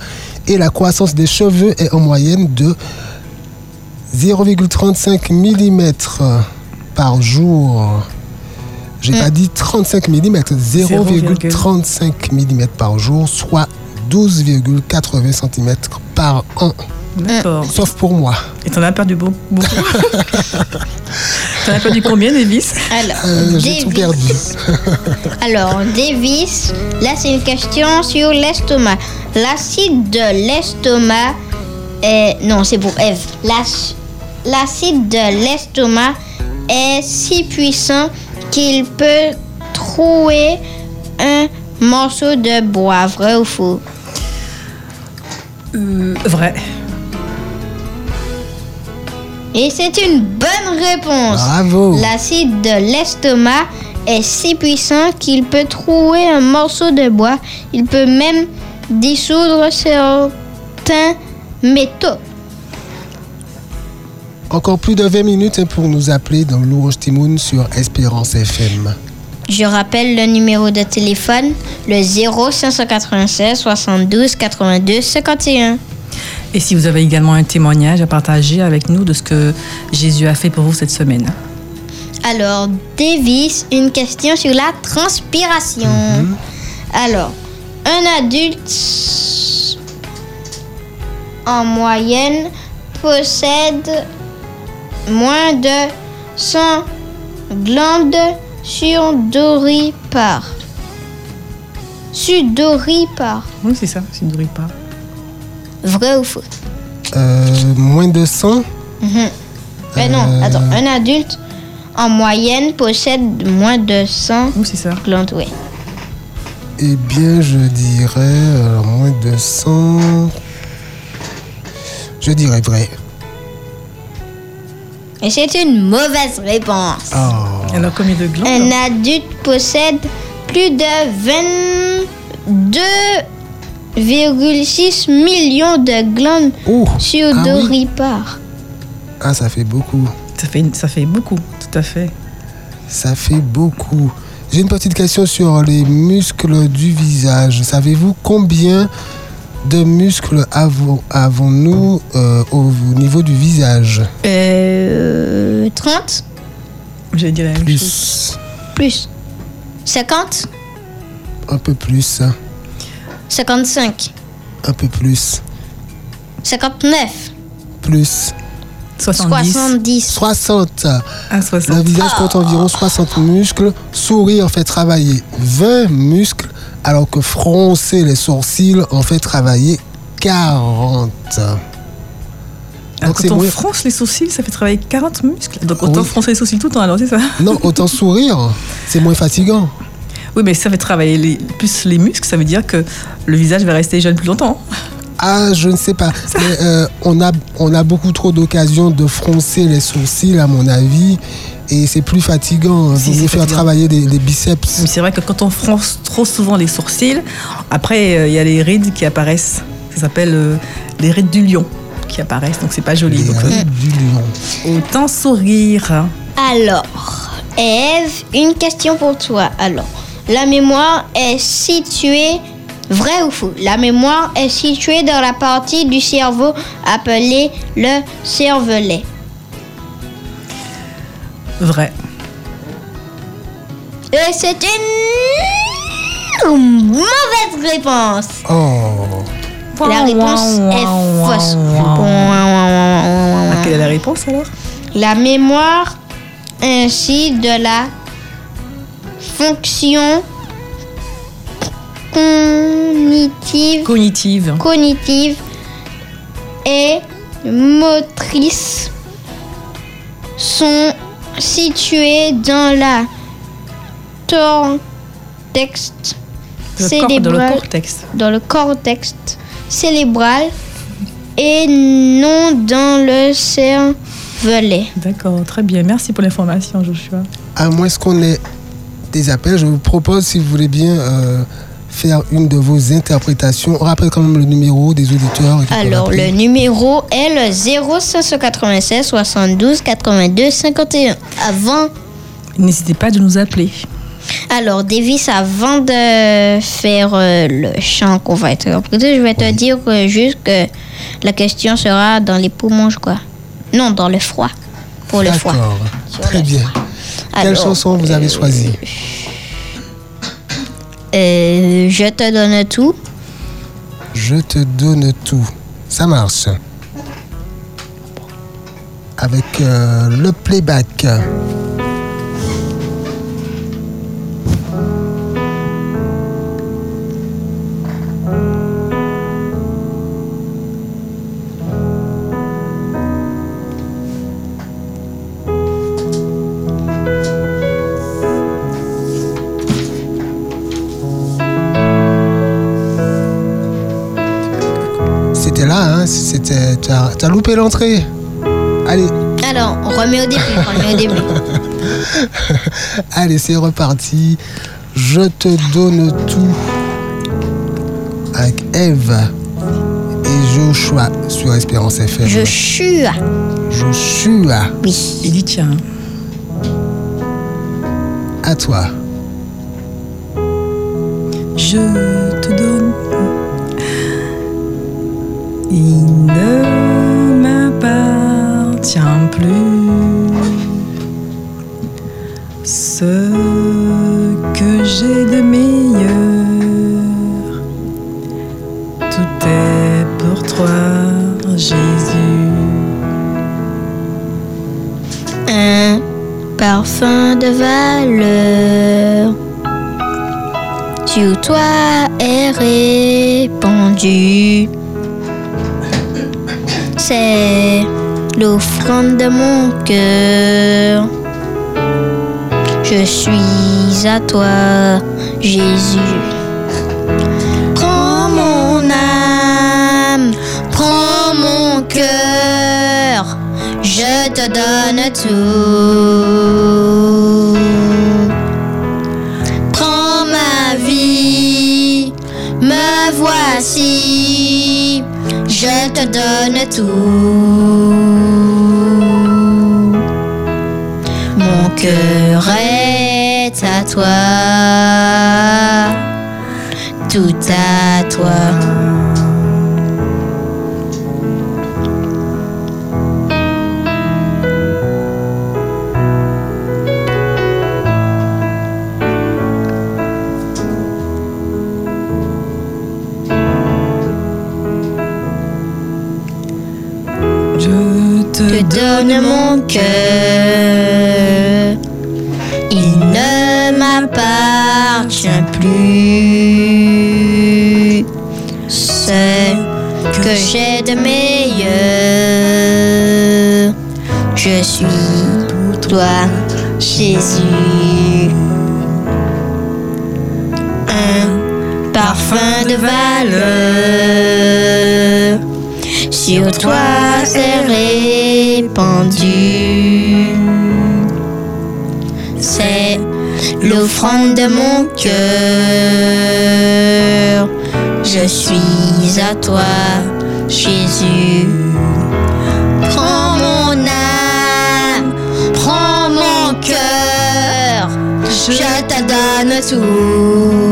Speaker 3: Et la croissance des cheveux est en moyenne de 0,35 mm par jour. J'ai pas dit 35 mm, 0,35 mm par jour, soit 12,80 cm par an.
Speaker 1: D'accord.
Speaker 3: Sauf pour moi.
Speaker 1: Et t'en as perdu beau- beaucoup. t'en as perdu combien, Davis?
Speaker 2: Alors,
Speaker 3: Euh, J'ai tout
Speaker 2: Davis.
Speaker 3: perdu.
Speaker 2: Alors, Davis, là c'est une question sur l'estomac. L'acide de l'estomac est... Non, c'est pour Eve. L'ac- L'acide de l'estomac est si puissant qu'il peut trouer un morceau de bois. Vrai ou faux?
Speaker 1: Euh, Vrai.
Speaker 2: Et c'est une bonne réponse.
Speaker 3: Bravo.
Speaker 2: L'acide de l'estomac est si puissant qu'il peut trouer un morceau de bois. Il peut même dissoudre certains métaux.
Speaker 3: Encore plus de 20 minutes pour nous appeler dans l'Orange Timoun sur Espérance FM.
Speaker 2: Je rappelle le numéro de téléphone, le 0 596 72 82 51.
Speaker 1: Et si vous avez également un témoignage à partager avec nous de ce que Jésus a fait pour vous cette semaine.
Speaker 2: Alors, Davis, une question sur la transpiration. Alors, un adulte en moyenne possède moins de 100 glandes sudoripares. Sudoripares.
Speaker 1: Oui, c'est ça, pas.
Speaker 2: Vrai ou faux?
Speaker 3: Euh, moins de 100
Speaker 2: Mhm. Euh, non,
Speaker 3: Euh.
Speaker 2: attends. Un adulte en moyenne possède moins de 100
Speaker 1: Oui, c'est ça.
Speaker 2: glandes, oui.
Speaker 3: Eh bien, je dirais euh, moins de 100. Je dirais vrai.
Speaker 2: Et c'est une mauvaise réponse.
Speaker 3: Oh.
Speaker 1: Alors, combien de glandes
Speaker 2: Un adulte possède plus de 22,6 millions de glandes
Speaker 3: Oh.
Speaker 2: sudoripares.
Speaker 3: Ah, ça fait beaucoup.
Speaker 1: ça fait, ça fait beaucoup, tout à fait.
Speaker 3: Ça fait beaucoup. J'ai une petite question sur les muscles du visage. Savez-vous combien de muscles avons- avons-nous euh, au niveau du visage?
Speaker 2: Euh, 30
Speaker 1: J'allais dire la même chose.
Speaker 3: Plus.
Speaker 2: plus 50
Speaker 3: Un peu plus.
Speaker 2: 55
Speaker 3: Un peu plus.
Speaker 2: 59
Speaker 3: Plus.
Speaker 1: 70.
Speaker 2: 70
Speaker 3: 60.
Speaker 1: à
Speaker 3: Le
Speaker 1: 60.
Speaker 3: visage compte environ 60 muscles. Sourire fait travailler 20 muscles, alors que froncer les sourcils en fait travailler 40.
Speaker 1: Alors,
Speaker 3: Donc,
Speaker 1: quand on fronce les sourcils, ça fait travailler 40 muscles. Donc autant
Speaker 3: Oui.
Speaker 1: froncer les sourcils tout le temps, alors c'est ça?
Speaker 3: Non, autant sourire, c'est moins fatigant.
Speaker 1: Oui, mais ça fait travailler les- plus les muscles, ça veut dire que le visage va rester jeune plus longtemps.
Speaker 3: Ah, je ne sais pas. Mais, euh, on, a, on a beaucoup trop d'occasions de froncer les sourcils, à mon avis. Et c'est plus fatigant.
Speaker 1: Si,
Speaker 3: Vous
Speaker 1: c'est
Speaker 3: mieux faire
Speaker 1: fatigant.
Speaker 3: travailler les, les biceps.
Speaker 1: C'est vrai que quand on fronce trop souvent les sourcils, après euh, il y a les rides qui apparaissent. Ça s'appelle euh, les rides du lion qui apparaissent, donc c'est pas joli.
Speaker 3: Les
Speaker 1: Donc
Speaker 3: rides du lion.
Speaker 1: autant sourire.
Speaker 2: Alors, Eve, une question pour toi. Alors, la mémoire est située, vrai ou faux La mémoire est située dans la partie du cerveau appelée le cervelet.
Speaker 1: Vrai.
Speaker 2: Et c'est une mauvaise réponse.
Speaker 3: Oh.
Speaker 2: La réponse est fausse.
Speaker 1: Ah, quelle est la réponse alors?
Speaker 2: La mémoire ainsi de la fonction cognitive,
Speaker 1: Cognitive.
Speaker 2: cognitive et motrice sont situées dans la cortex
Speaker 1: Le corps- dans le
Speaker 2: cérébral
Speaker 1: cortex.
Speaker 2: dans le cortex cérébral et non dans le cerveau Velay.
Speaker 1: D'accord, très bien. Merci pour l'information, Joshua.
Speaker 3: À moins qu'on ait des appels, je vous propose, si vous voulez bien, euh, faire une de vos interprétations. On rappelle quand même le numéro des auditeurs.
Speaker 2: Alors, le numéro est le 0596 72 82 51. Avant,
Speaker 1: N'hésitez pas de nous appeler.
Speaker 2: alors, Davis, avant de faire euh, le chant qu'on va interpréter, je vais te dire que juste que la question sera dans les poumons, je crois. Non, dans le froid. Pour le.
Speaker 3: D'accord, très bien.
Speaker 2: Alors,
Speaker 3: chanson vous avez choisie
Speaker 2: Euh, je te donne tout.
Speaker 3: Je te donne tout. Ça marche. Avec euh, le playback. C'était. Tu as, tu as loupé l'entrée. Allez,
Speaker 2: Alors, on remet au début. on remet au début.
Speaker 3: allez, c'est reparti. Je te donne tout. Avec Eve et Joshua sur Espérance FM.
Speaker 2: Je suis.
Speaker 3: Joshua,
Speaker 2: Oui.
Speaker 1: Il dit tiens.
Speaker 3: à toi.
Speaker 1: Je te donne. Il ne m'appartient plus. Ce que j'ai de meilleur, tout est pour toi, Jésus.
Speaker 2: Un parfum de valeur sur toi est répandu. L'offrande de mon cœur. Je suis à toi, Jésus. Prends mon âme, prends mon cœur, je te donne tout. Prends ma vie, me voici, je te donne tout. Mon cœur est à toi, tout à toi. Donne mon cœur. Il ne m'appartient plus. Ce que j'ai de meilleur, je suis pour toi, Jésus. Un parfum de valeur sur toi est C'est l'offrande de mon cœur. Je suis à toi, Jésus. Prends mon âme, prends mon cœur. Je te donne tout.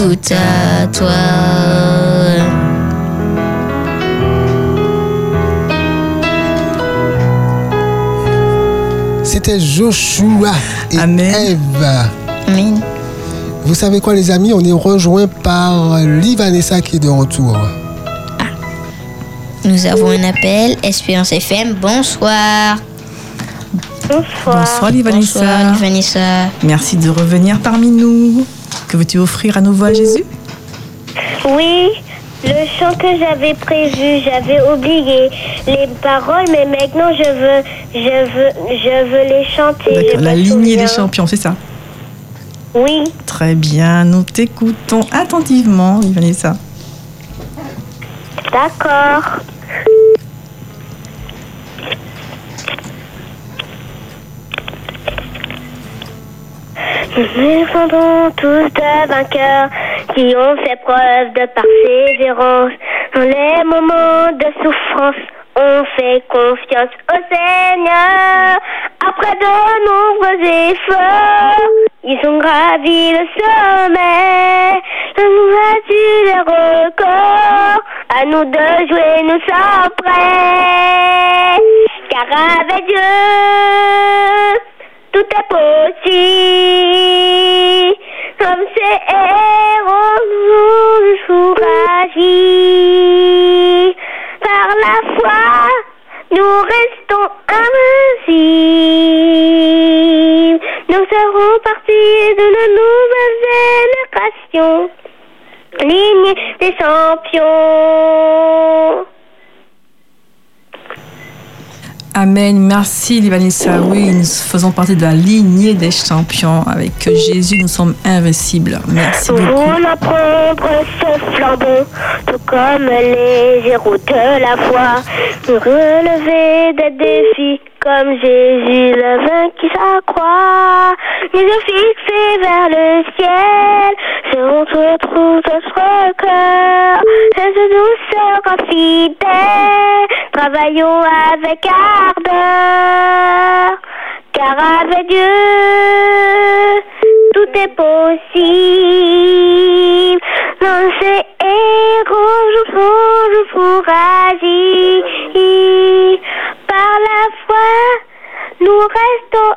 Speaker 2: Tout à toi.
Speaker 3: C'était Joshua et
Speaker 1: Amen.
Speaker 3: Eve.
Speaker 2: Amen.
Speaker 3: Vous savez quoi, les amis? On est rejoint par Livanessa qui est de retour.
Speaker 2: Nous avons un appel. Espérance FM, bonsoir.
Speaker 6: Bonsoir.
Speaker 1: Bonsoir Livanissa.
Speaker 2: Bonsoir, Vanessa.
Speaker 1: Merci de revenir parmi nous. Que veux-tu offrir à nouveau à Jésus?
Speaker 6: Oui, le chant que j'avais prévu, j'avais oublié les paroles, mais maintenant je veux, je veux, je veux les chanter.
Speaker 1: La lignée des champions, c'est ça?
Speaker 6: Oui,
Speaker 1: Très bien, nous t'écoutons attentivement, Vanessa.
Speaker 6: d'accord. Nous défendons tous de vainqueurs qui ont fait preuve de persévérance. Dans les moments de souffrance, on fait confiance au Seigneur. Après de nombreux efforts, ils ont gravi le sommet. Nous battu les records. À nous de jouer, nous sommes prêts. Car avec Dieu, tout est possible. Comme ces héros, nous agir. Par la foi, nous restons invincibles. Nous serons partis de la nouvelle génération. Ligne des champions.
Speaker 1: Amen. Merci, Vanessa. Oui, nous faisons partie de la lignée des champions. Avec Jésus, nous sommes invincibles. Merci
Speaker 6: Nous
Speaker 1: beaucoup.
Speaker 6: voulons apprendre ce flambeau, tout comme les héros de la foi. Nous relever des défis, comme Jésus le vaincu sa croix. Les yeux fixés vers le ciel, se retrouve notre cœur. Cette douceur fidèle, travaillons avec ardeur. Car avec Dieu, tout est possible. Dans ces héros, je pour agir. Par la foi, nous restons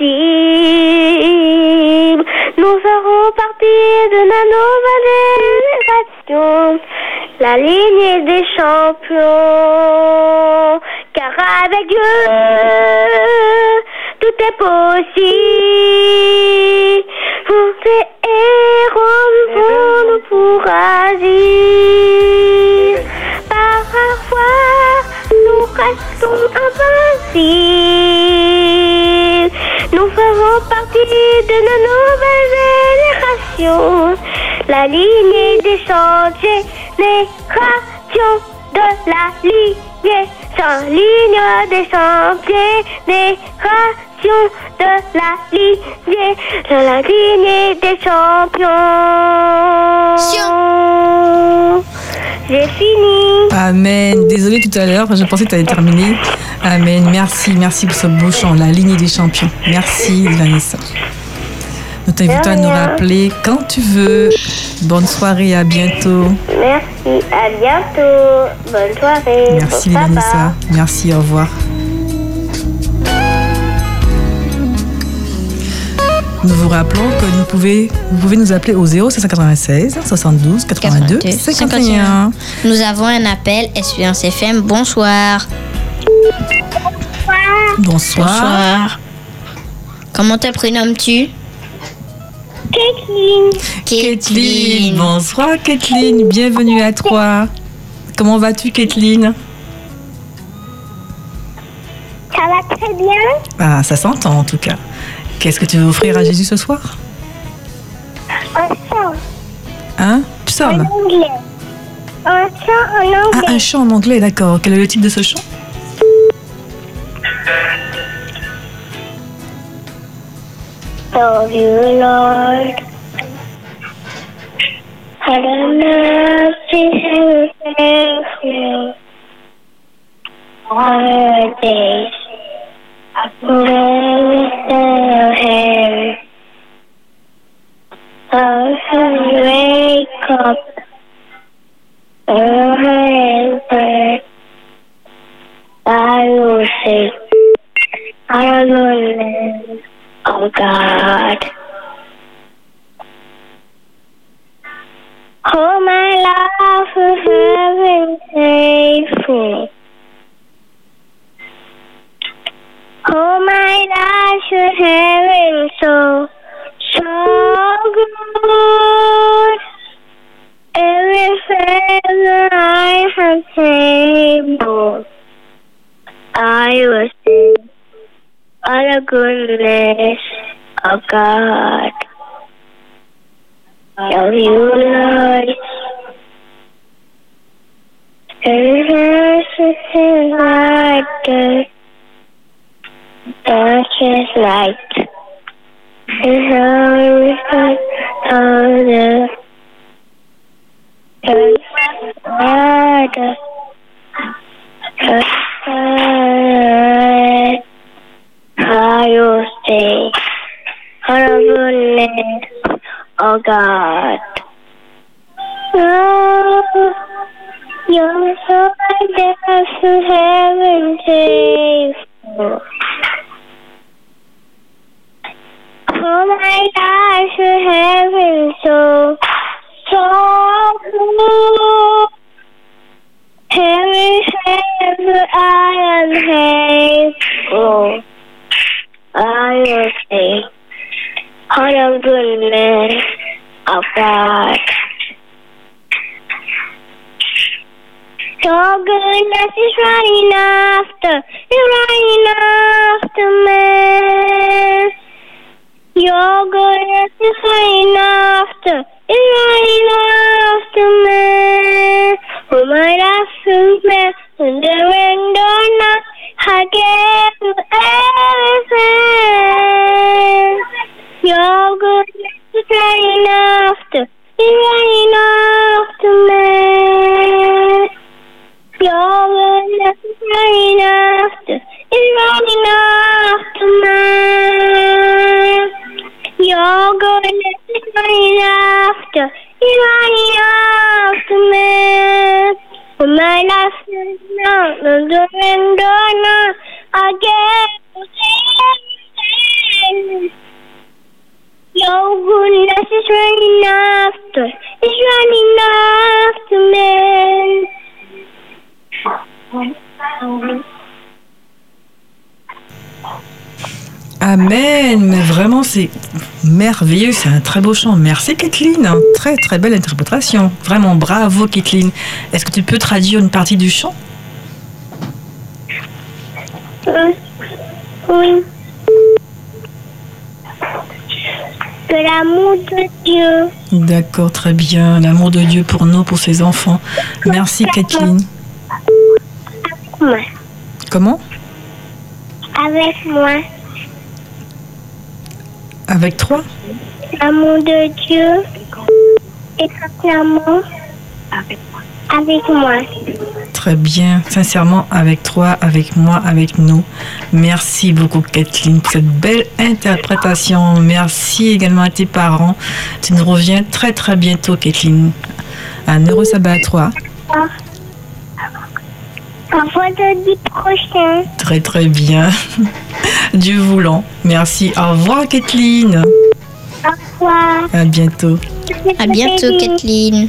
Speaker 6: invincibles. Nous serons partis de la nouvelle génération. La lignée des champions. Car avec Dieu, tout est possible. Pour ces héros, nous pour agir. Par la foi, nous restons Nous ferons partie de la nouvelle génération. La lignée des chantiers, génération de la lignée, sans ligne des chantiers, génération de la lignée, la lignée des champions. J'ai fini.
Speaker 1: Amen. Désolée tout à l'heure, je pensais que tu allais terminer. Amen. Merci, merci pour ce beau chant, la lignée des champions. Merci, Vanessa. Nous t'invitons à nous rappeler quand tu veux. Bonne soirée, à bientôt.
Speaker 6: Merci, à bientôt. Bonne soirée.
Speaker 1: Merci. Vanessa. Merci, au revoir. Nous vous rappelons que nous pouvez, vous pouvez nous appeler au 0596 72 82 51.
Speaker 2: Nous avons un appel. Espérance FM, bonsoir.
Speaker 1: Bonsoir.
Speaker 2: Comment te prénommes-tu?
Speaker 6: Kathleen,
Speaker 1: Kathleen. Bonsoir, Kathleen. Bienvenue à toi. Comment vas-tu, Kathleen?
Speaker 6: Ça va très bien
Speaker 1: Ah, ça s'entend en tout cas. Qu'est-ce que tu veux offrir à Jésus ce soir?
Speaker 6: Un chant
Speaker 1: Hein? Psaume
Speaker 6: en anglais. Un chant en
Speaker 1: Ah,
Speaker 6: anglais.
Speaker 1: un chant en anglais, d'accord. Quel est le titre de ce chant?
Speaker 6: Love you, Lord. I don't know if you. All Little Harry. Oh, wake up. Remember, I will. I will live. Oh, God. Oh, my love, for having faithful. Oh my gosh, your heaven so, so good. Every feather I have table, I will sing all the goodness of God. Of you, Lord. And is like darkest night. And how we find all the harder. How you say, honorable name, oh God. Oh, you're so wonderful, heaven, safe. Oh my gosh, your heaven so, so good. Heaven says I am faithful. I will say, all the goodness of God. Your goodness is running after, is running
Speaker 1: merveilleux. C'est un très beau chant. Merci, Kathleen. Très, très belle interprétation. Vraiment, bravo, Kathleen. Est-ce que tu peux traduire une partie du chant?
Speaker 6: Euh, Oui. Que l'amour de Dieu
Speaker 1: D'accord, très bien. L'amour de Dieu pour nous, pour ses enfants. Merci, Kathleen.
Speaker 6: moi,
Speaker 1: Comment?
Speaker 6: Avec moi,
Speaker 1: Avec toi
Speaker 6: l'amour de Dieu et sincèrement avec moi.
Speaker 1: Très bien. Sincèrement, avec toi, avec moi, avec nous. Merci beaucoup, Kathleen, pour cette belle interprétation. Merci également à tes parents. Tu nous reviens très, très bientôt, Kathleen. Un heureux sabbat à toi.
Speaker 6: Au vendredi prochain.
Speaker 1: Très, très bien. Dieu voulant. Merci. Au revoir, Kathleen.
Speaker 6: Au revoir.
Speaker 1: À bientôt.
Speaker 2: À bientôt, Kathleen.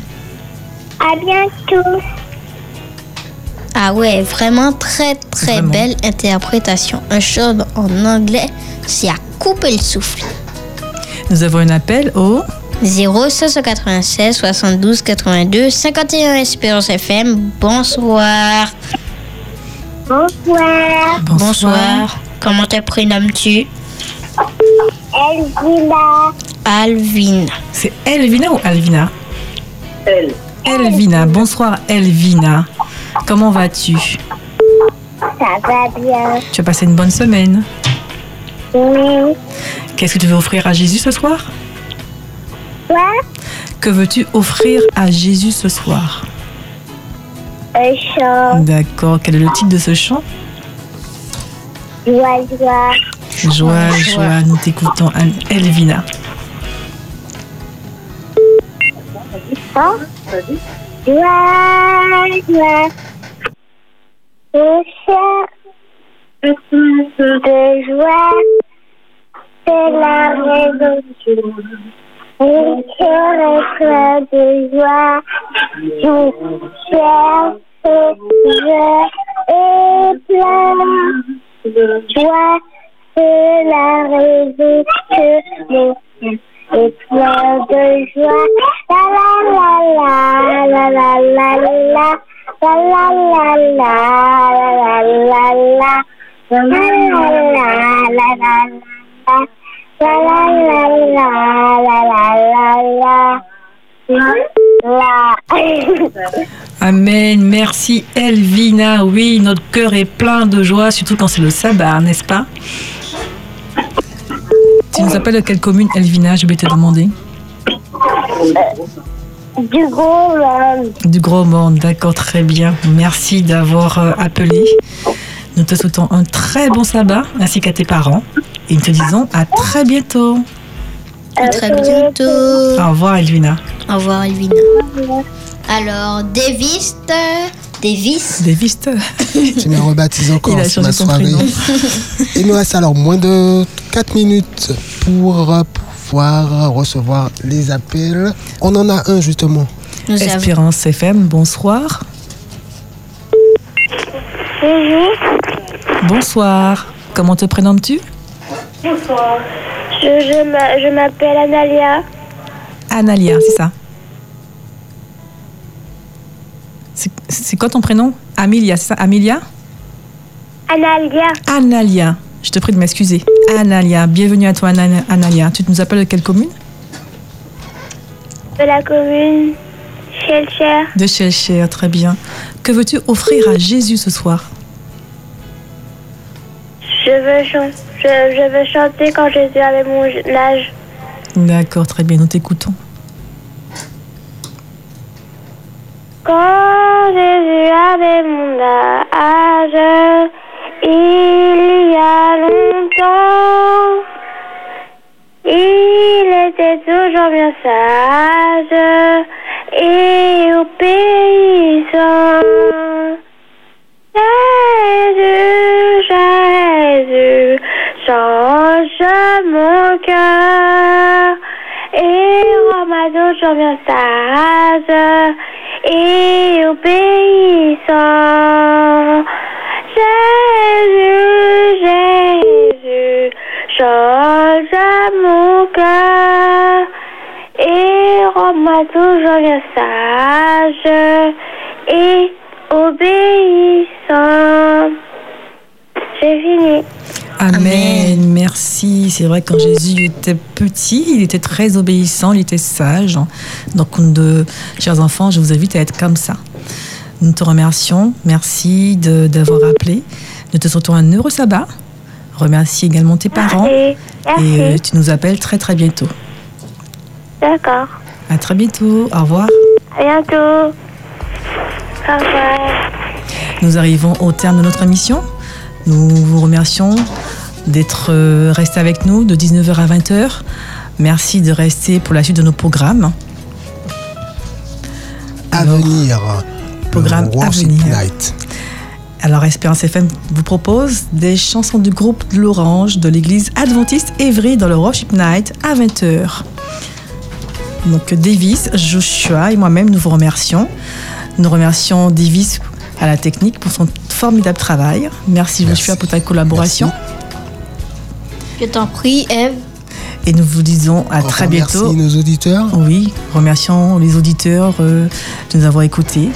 Speaker 6: À bientôt.
Speaker 2: Ah ouais, vraiment très très
Speaker 1: Vraiment.
Speaker 2: belle interprétation. Un chant en anglais, c'est à couper le souffle.
Speaker 1: Nous avons un appel au
Speaker 2: 0596 72 82 51 Espérance FM. Bonsoir.
Speaker 6: Bonsoir.
Speaker 1: Bonsoir.
Speaker 2: Comment te prénommes-tu?
Speaker 6: Elvira.
Speaker 2: Alvin.
Speaker 1: C'est Elvina ou Alvina? Elvina. Bonsoir, Elvina. Comment vas-tu?
Speaker 6: Ça va bien.
Speaker 1: Tu as passé une bonne semaine?
Speaker 6: Oui.
Speaker 1: Qu'est-ce que tu veux offrir à Jésus ce soir?
Speaker 6: Quoi?
Speaker 1: Que veux-tu offrir à Jésus ce soir?
Speaker 6: Un chant.
Speaker 1: D'accord. Quel est le titre de ce chant?
Speaker 6: Joie, joie.
Speaker 1: Joie, joie. Nous t'écoutons, Elvina.
Speaker 6: Joie, joie. Je cherche de joie. C'est la raison Cœur est plein de joie. Je cherche, je est plein de joie. C'est la raison que mon plein de joie. La la la la la la la la. La la la la la la la la. La la la la la la. La la la la.
Speaker 1: Amen. Merci Elvina. Oui, notre cœur est plein de joie, surtout quand c'est le sabbat, n'est-ce pas? Tu nous appelles de quelle commune, Elvina? Je vais te demander.
Speaker 6: Du gros monde.
Speaker 1: Du Gros Monde, d'accord, très bien. Merci d'avoir euh, appelé. Nous te souhaitons un très bon sabbat, ainsi qu'à tes parents. Et nous te disons à très bientôt.
Speaker 2: À très bientôt.
Speaker 1: Au revoir, Elvina.
Speaker 2: Au revoir, Elvina. Alors, Davis, Davis,
Speaker 1: Davis,
Speaker 3: Tu me rebaptises encore
Speaker 1: il a
Speaker 3: sur ma soirée. Il nous reste alors moins de 4 minutes pour pouvoir recevoir les appels. On en a un justement.
Speaker 2: nous avons
Speaker 1: Espérance FM, bonsoir. Bonsoir. Comment te prénommes-tu
Speaker 6: Je, je m'a- je m'appelle Analia.
Speaker 1: Analia, c'est ça C'est- quoi ton prénom? Amelia, c'est ça? Amelia?
Speaker 6: Analia
Speaker 1: Analia. Je te prie de m'excuser. Analia, bienvenue à toi Ana- Analia. Tu nous appelles de quelle commune?
Speaker 6: De la commune Shelcher.
Speaker 1: De Chelcher, très bien. Que veux-tu offrir à Jésus ce soir?
Speaker 6: Je veux, chan- je, je veux chanter quand Jésus avait mon âge.
Speaker 1: D'accord, très bien, nous t'écoutons.
Speaker 6: Quand Jésus avait mon âge, il y a longtemps, il était toujours bien sage et obéissant. Jésus, Jésus, change mon cœur et rends-moi toujours bien sage et obéissant. Jésus, Jésus, change mon cœur et rends-moi toujours sage et obéissant. J'ai fini.
Speaker 1: Amen. Merci. C'est vrai, quand Jésus était petit, il était très obéissant, il était sage. Donc, de, chers enfants, je vous invite à être comme ça. Nous te remercions. Merci de- d'avoir appelé. Nous te souhaitons un heureux sabbat. Remercie également tes parents.
Speaker 6: Merci.
Speaker 1: Et euh, tu nous appelles très très bientôt.
Speaker 6: D'accord.
Speaker 1: À très bientôt. Au revoir.
Speaker 6: À bientôt. Au revoir.
Speaker 1: Nous arrivons au terme de notre émission. Nous vous remercions d'être euh, restés avec nous de 19h à 20h. Merci de rester pour la suite de nos programmes.
Speaker 3: À
Speaker 1: Alors,
Speaker 3: venir.
Speaker 1: programme à venir.
Speaker 3: Night.
Speaker 1: Alors Espérance FM vous propose des chansons du groupe de l'Orange de l'église adventiste Évry dans le Worship Night à 20h. Donc Davis, Joshua et moi-même nous vous remercions. Nous remercions Davis à la technique pour son formidable travail. Merci,
Speaker 3: Merci.
Speaker 1: Joshua pour ta collaboration.
Speaker 2: je t'en prie, Eve.
Speaker 1: Et nous vous disons à très bientôt.
Speaker 3: Merci nos auditeurs.
Speaker 1: Oui, remercions les auditeurs euh, de nous avoir écoutés.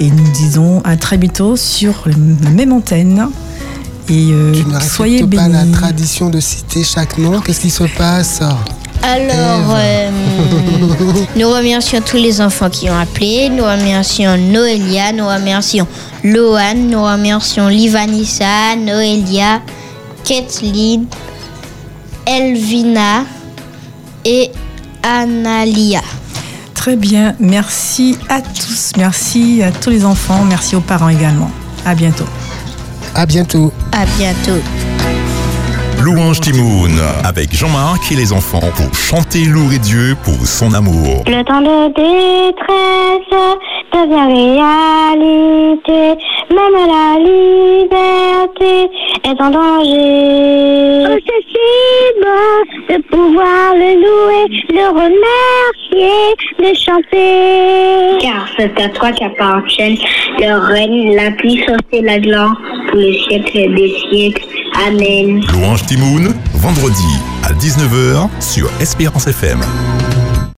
Speaker 1: Et nous disons à très bientôt sur la même antenne. Et euh,
Speaker 3: Tu ne
Speaker 1: soyez
Speaker 3: pas la tradition de citer chaque nom. Qu'est-ce qui se passe?
Speaker 2: Alors, euh, nous remercions tous les enfants qui ont appelé. Nous remercions Noélia, nous remercions Loane, nous remercions Livanissa, Noélia, Kathleen, Elvina et Analia.
Speaker 1: Très bien, merci à tous, merci à tous les enfants, merci aux parents également. À bientôt.
Speaker 3: À bientôt.
Speaker 2: À bientôt.
Speaker 8: Louange Timoun avec Jean-Marc et les enfants pour chanter louer Dieu pour son amour.
Speaker 6: Devient réalité. Même la liberté est en danger. Oh, c'est si beau de pouvoir le louer, le remercier, le chanter. Car c'est à toi qu'appartiennent le règne, la puissance et la gloire pour les siècles des siècles. Amen.
Speaker 8: Louange Timoun, vendredi à 19h sur Espérance FM.